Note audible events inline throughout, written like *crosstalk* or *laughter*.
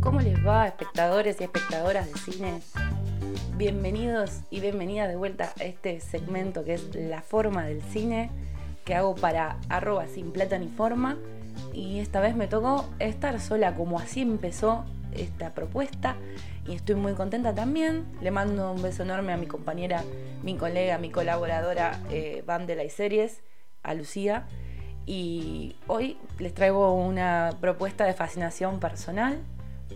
¿Cómo les va, espectadores y espectadoras de cine? Bienvenidos y bienvenidas de vuelta a este segmento que es La forma del cine que hago para arroba sin plata ni forma. Y esta vez me tocó estar sola como así empezó esta propuesta y estoy muy contenta también. Le mando un beso enorme a mi compañera, mi colega, mi colaboradora eh, Vandela y Series, a Lucía. Y hoy les traigo una propuesta de fascinación personal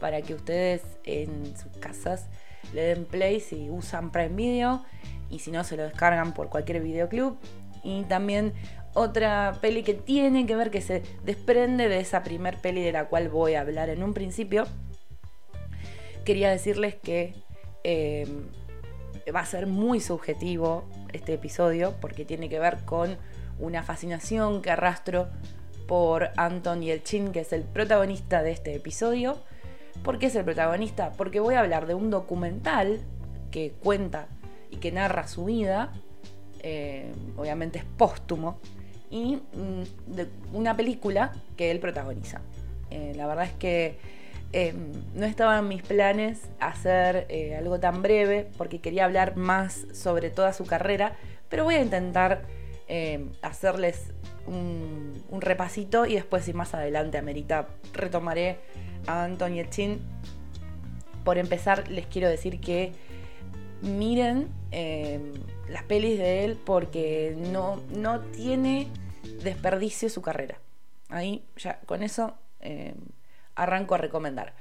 para que ustedes en sus casas le den play si usan Prime Video y si no se lo descargan por cualquier videoclub. Y también otra peli que tiene que ver, que se desprende de esa primer peli de la cual voy a hablar en un principio. Quería decirles que eh, va a ser muy subjetivo este episodio porque tiene que ver con una fascinación que arrastro por Anton Yelchin, que es el protagonista de este episodio. ¿Por qué es el protagonista? Porque voy a hablar de un documental que cuenta y que narra su vida, eh, obviamente es póstumo, y mm, de una película que él protagoniza. Eh, la verdad es que em, no estaba en mis planes hacer eh, algo tan breve porque quería hablar más sobre toda su carrera, pero voy a intentar em, hacerles un, repasito y después si más adelante amerita retomaré a Antonio Chin. Por empezar les quiero decir que miren em, las pelis de él porque no, no tiene desperdicio su carrera. Ahí ya con eso eh, arranco a recomendar.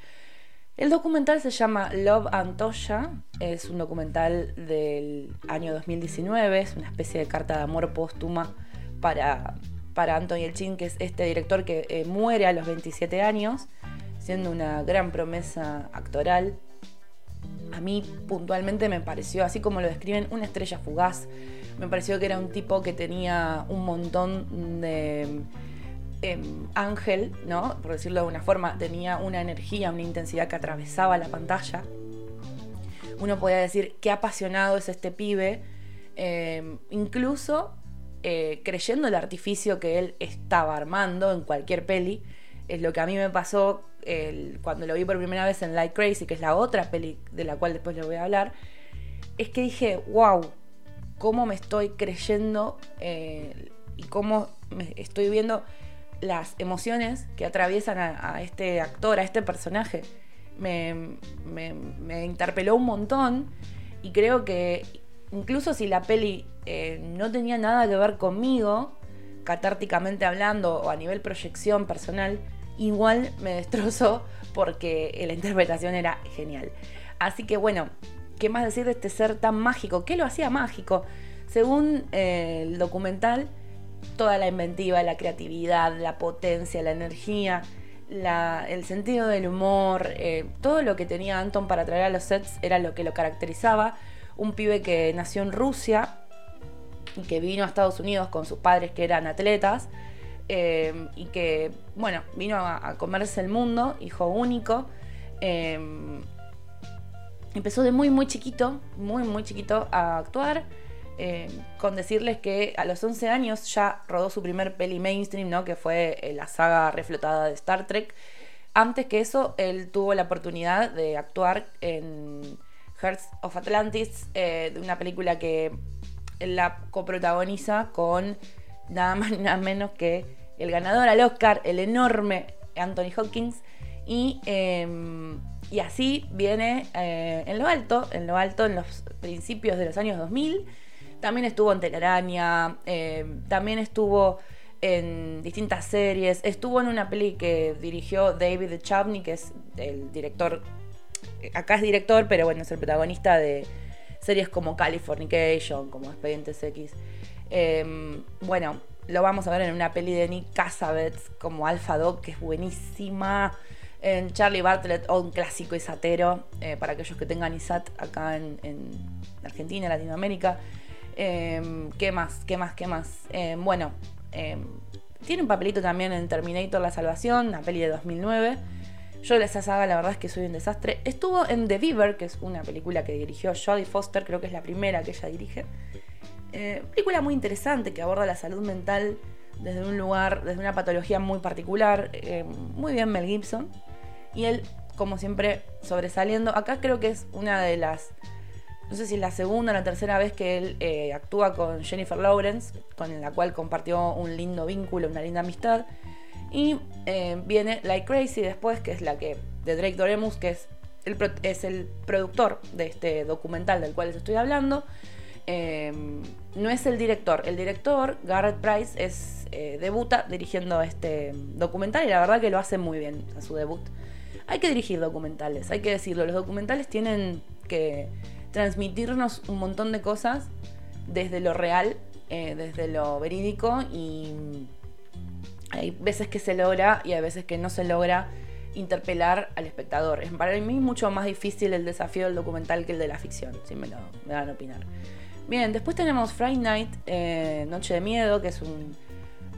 El documental se llama Love Antoya, es un documental del año 2019, es una especie de carta de amor póstuma para, para Anthony Elchin, que es este director que eh, muere a los 27 años, siendo una gran promesa actoral. A mí puntualmente me pareció, así como lo describen, una estrella fugaz. Me pareció que era un tipo que tenía un montón de em, ángel, ¿no? Por decirlo de alguna forma, tenía una energía, una intensidad que atravesaba la pantalla. Uno podía decir qué apasionado es este pibe, em, incluso eh, creyendo el artificio que él estaba armando en cualquier peli. Es lo que a mí me pasó cuando lo vi por primera vez en Light Crazy, que es la otra peli de la cual después le voy a hablar, es que dije, wow, cómo me estoy creyendo eh, y cómo me estoy viendo las emociones que atraviesan a, este actor, a este personaje. Me, interpeló un montón y creo que incluso si la peli eh, no tenía nada que ver conmigo, catárticamente hablando o a nivel proyección personal, igual me destrozó porque la interpretación era genial. Así que bueno, ¿qué más decir de este ser tan mágico? ¿Qué lo hacía mágico? Según eh, el documental, toda la inventiva, la creatividad, la potencia, la energía, el sentido del humor, eh, todo lo que tenía Anton para traer a los sets era lo que lo caracterizaba. Un pibe que nació en Rusia y que vino a Estados Unidos con sus padres que eran atletas Em, y que, bueno, vino a, comerse el mundo, hijo único. Em, empezó de muy, muy chiquito, muy, muy chiquito a actuar. Em, con decirles que a los 11 años ya rodó su primer peli mainstream, ¿no? que fue eh, la saga reflotada de Star Trek. Antes que eso, él tuvo la oportunidad de actuar en Hearts of Atlantis, eh, una película que la coprotagoniza con nada más ni nada menos que el ganador al Oscar, el enorme Anthony Hopkins. Y, em, y así viene eh, en lo alto, en lo alto, en los principios de los años 2000. También estuvo en Telaraña, em, también estuvo en distintas series. Estuvo en una peli que dirigió David Duchovny, que es el director. Acá es director, pero bueno, es el protagonista de series como Californication, como Expedientes X. Em, bueno, lo vamos a ver en una peli de Nick Cassavetes como Alpha Dog, que es buenísima. En Charlie Bartlett, un clásico isatero, eh, para aquellos que tengan ISAT acá en, Argentina, Latinoamérica. Em, ¿Qué más? ¿Qué más? ¿Qué más? Em, bueno, em, tiene un papelito también en Terminator La Salvación, una peli de 2009. Yo de esa saga la verdad es que soy un desastre. Estuvo en The Beaver, que es una película que dirigió Jodie Foster, creo que es la primera que ella dirige. Eh, película muy interesante que aborda la salud mental desde un lugar, desde una patología muy particular. Muy bien Mel Gibson. Y él, como siempre, sobresaliendo. Acá creo que es una de las no sé si es la segunda o la tercera vez que él eh, actúa con Jennifer Lawrence, con la cual compartió un lindo vínculo, una linda amistad. Y eh, viene Like Crazy después, que es la que de Drake Doremus, que es el, es el productor de este documental del cual les estoy hablando. Eh, no es el director, el director, Garrett Price, es, debuta dirigiendo este documental y la verdad que lo hace muy bien a su debut. Hay que dirigir documentales, hay que decirlo, los documentales tienen que transmitirnos un montón de cosas desde lo real, eh, desde lo verídico y hay veces que se logra y hay veces que no se logra interpelar al espectador. Es para mí mucho más difícil el desafío del documental que el de la ficción, si me lo me van a opinar. Bien, después tenemos Friday Night, eh, Noche de Miedo, que es un,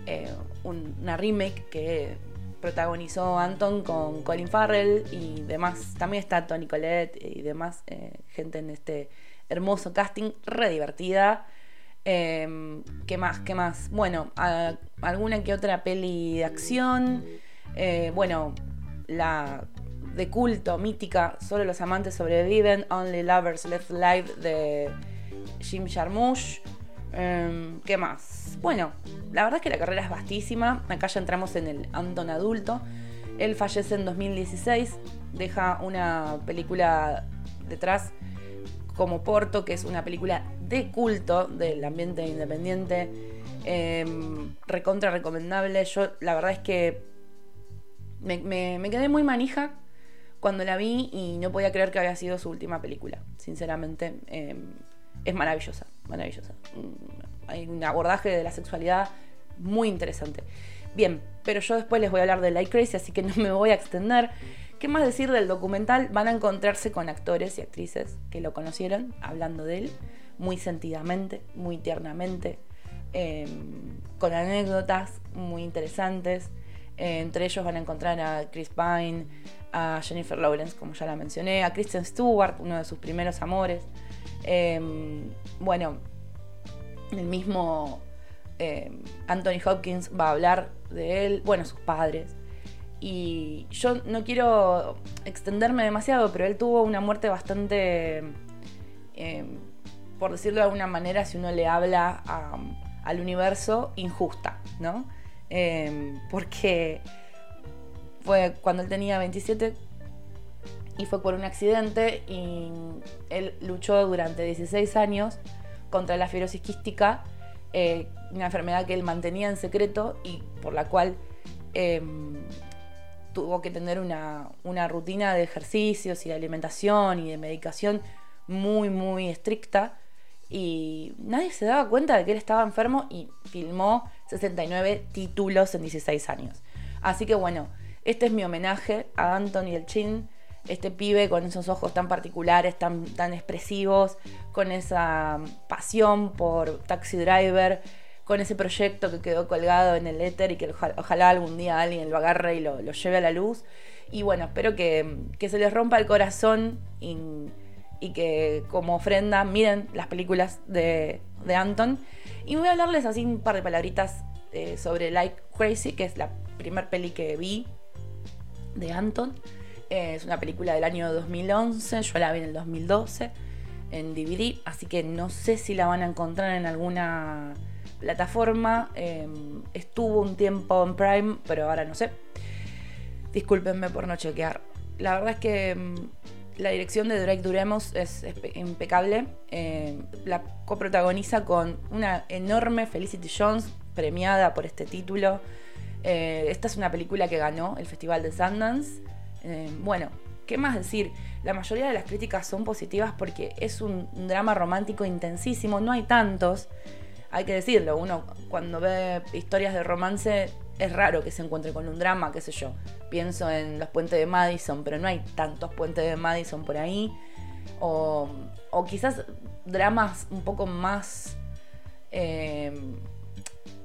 eh, una remake que protagonizó Anton con Colin Farrell y demás. También está Tony Collette y demás eh, gente en este hermoso casting, re divertida. Em, ¿Qué más? ¿Qué más? Bueno, alguna que otra peli de acción. Eh, bueno, la de culto, mítica, Solo los amantes sobreviven, Only Lovers Left Alive de Jim Jarmusch. Em, ¿Qué más? Bueno, la verdad es que la carrera es vastísima. Acá ya entramos en el Anton adulto. Él fallece en 2016, deja una película detrás como Porto, que es una película de culto del ambiente independiente. Em, recontra recomendable. Yo la verdad es que me, quedé muy manija cuando la vi y no podía creer que había sido su última película. Sinceramente, em, es maravillosa maravillosa. Mm, hay un abordaje de la sexualidad muy interesante. Bien, pero yo después les voy a hablar de Light Crazy, así que no me voy a extender. ¿Qué más decir del documental? Van a encontrarse con actores y actrices que lo conocieron hablando de él muy sentidamente, muy tiernamente, em, con anécdotas muy interesantes. Eh, entre ellos van a encontrar a Chris Pine, a Jennifer Lawrence, como ya la mencioné, a Kristen Stewart, uno de sus primeros amores. Em, bueno, el mismo em, Anthony Hopkins va a hablar de él, bueno, sus padres. Y yo no quiero extenderme demasiado, pero él tuvo una muerte bastante, em, por decirlo de alguna manera, si uno le habla al universo, injusta, ¿no? porque fue cuando él tenía 27, y fue por un accidente y él luchó durante 16 años contra la fibrosis quística, eh, una enfermedad que él mantenía en secreto y por la cual em, tuvo que tener una, una, rutina de ejercicios y de alimentación y de medicación muy, muy estricta. Y nadie se daba cuenta de que él estaba enfermo y filmó 69 títulos en 16 años. Así que bueno, este es mi homenaje a Anthony El Chin este pibe con esos ojos tan particulares, tan, tan expresivos, con esa pasión por Taxi Driver, con ese proyecto que quedó colgado en el éter y que ojalá, algún día alguien lo agarre y lo, lleve a la luz. Y bueno, espero que, se les rompa el corazón y, que como ofrenda miren las películas de, Anton. Y voy a hablarles así un par de palabritas eh, sobre Like Crazy, que es la primer peli que vi de Anton. Es una película del año 2011, yo la vi en el 2012 en DVD, así que no sé si la van a encontrar en alguna plataforma. Em, estuvo un tiempo en Prime, pero ahora no sé. Discúlpenme por no chequear. La verdad es que em, la dirección de Drake Duremos es, impecable. Em, la coprotagoniza con una enorme Felicity Jones, premiada por este título. Eh, esta es una película que ganó el Festival de Sundance. Eh, bueno, ¿qué más decir? La mayoría de las críticas son positivas porque es un drama romántico intensísimo, no hay tantos, hay que decirlo, uno cuando ve historias de romance es raro que se encuentre con un drama, qué sé yo. Pienso en los puentes de Madison, pero no hay tantos puentes de Madison por ahí. O, quizás dramas un poco más eh,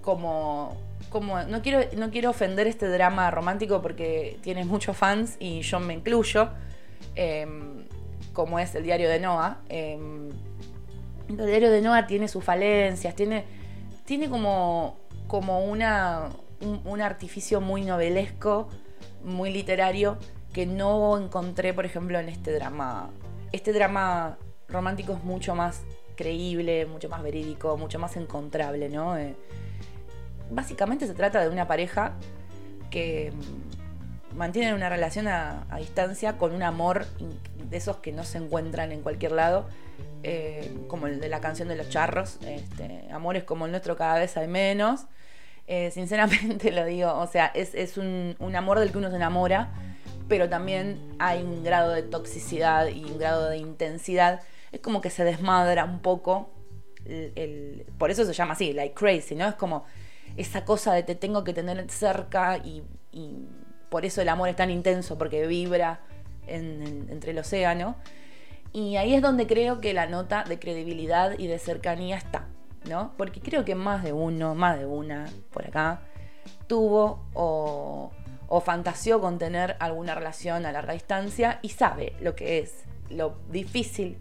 como como no quiero, no quiero ofender este drama romántico porque tiene muchos fans y yo me incluyo, em, como es el diario de Noah. Em, el diario de Noah tiene sus falencias, tiene, tiene como como una, un, artificio muy novelesco, muy literario, que no encontré, por ejemplo, en este drama. Este drama romántico es mucho más creíble, mucho más verídico, mucho más encontrable, ¿no? Eh, básicamente se trata de una pareja que mm, mantienen una relación a, distancia con un amor de esos que no se encuentran en cualquier lado, eh, como el de la canción de los charros, este, amores como el nuestro cada vez hay menos. Eh, sinceramente *laughs* lo digo, o sea, es, un, amor del que uno se enamora, pero también hay un grado de toxicidad y un grado de intensidad. Es como que se desmadra un poco, por eso se llama así, like crazy, ¿no? Es como esa cosa de te tengo que tener cerca y, por eso el amor es tan intenso, porque vibra entre el océano. Y ahí es donde creo que la nota de credibilidad y de cercanía está, ¿no? Porque creo que más de uno, más de una por acá, tuvo o, fantaseó con tener alguna relación a larga distancia y sabe lo que es, lo difícil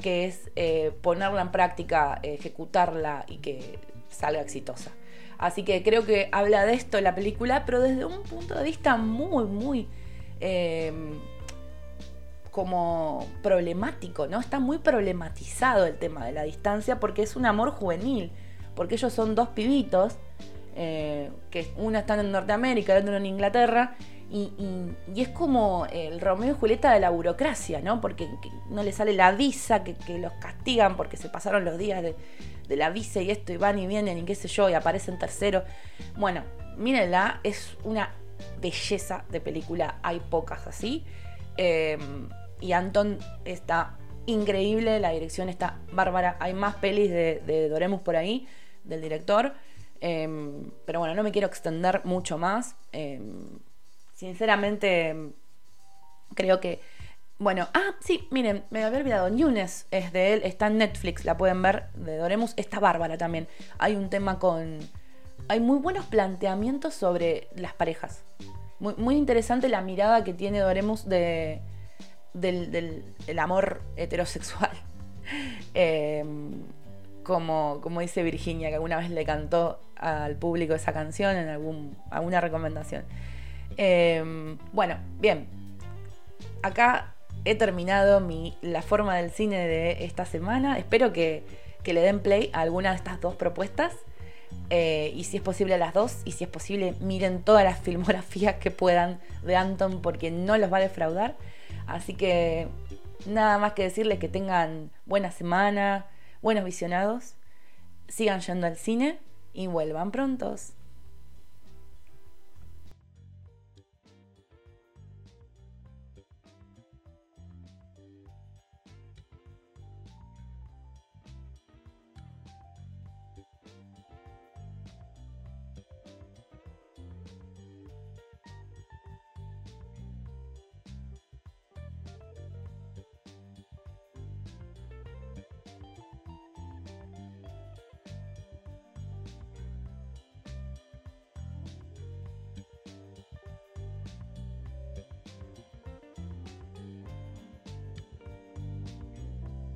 que es eh, ponerla en práctica, ejecutarla y que salga exitosa. Así que creo que habla de esto la película, pero desde un punto de vista muy, muy em, como problemático, ¿no? Está muy problematizado el tema de la distancia porque es un amor juvenil, porque ellos son dos pibitos, eh, que uno está en Norteamérica, el otro en Inglaterra, y, es como el Romeo y Julieta de la burocracia, ¿no? Porque no le sale la visa, que, que los castigan porque se pasaron los días de, de la visa y esto, y van y vienen y qué sé yo, y aparecen tercero. Bueno, mírenla, es una belleza de película, hay pocas así. Em, y Anton está increíble, la dirección está bárbara. Hay más pelis de, Doremus por ahí, del director. Em, pero bueno, no me quiero extender mucho más. Em, sinceramente, creo que bueno, ah, sí, miren, me había olvidado. Nunes es de él, está en Netflix, la pueden ver, de Doremus. Está bárbara también. Hay un tema con. Hay muy buenos planteamientos sobre las parejas. Muy, interesante la mirada que tiene Doremus de, del, amor heterosexual. *laughs* Em, como, como dice Virginia, que alguna vez le cantó al público esa canción en algún, alguna recomendación. Em, bueno, bien. Acá he terminado mi, la forma del cine de esta semana. Espero que, le den play a alguna de estas dos propuestas. Eh, y si es posible a las dos, y si es posible, miren todas las filmografías que puedan de Anton porque no los va a defraudar. Así que nada más que decirles que tengan buena semana, buenos visionados, sigan yendo al cine y vuelvan prontos.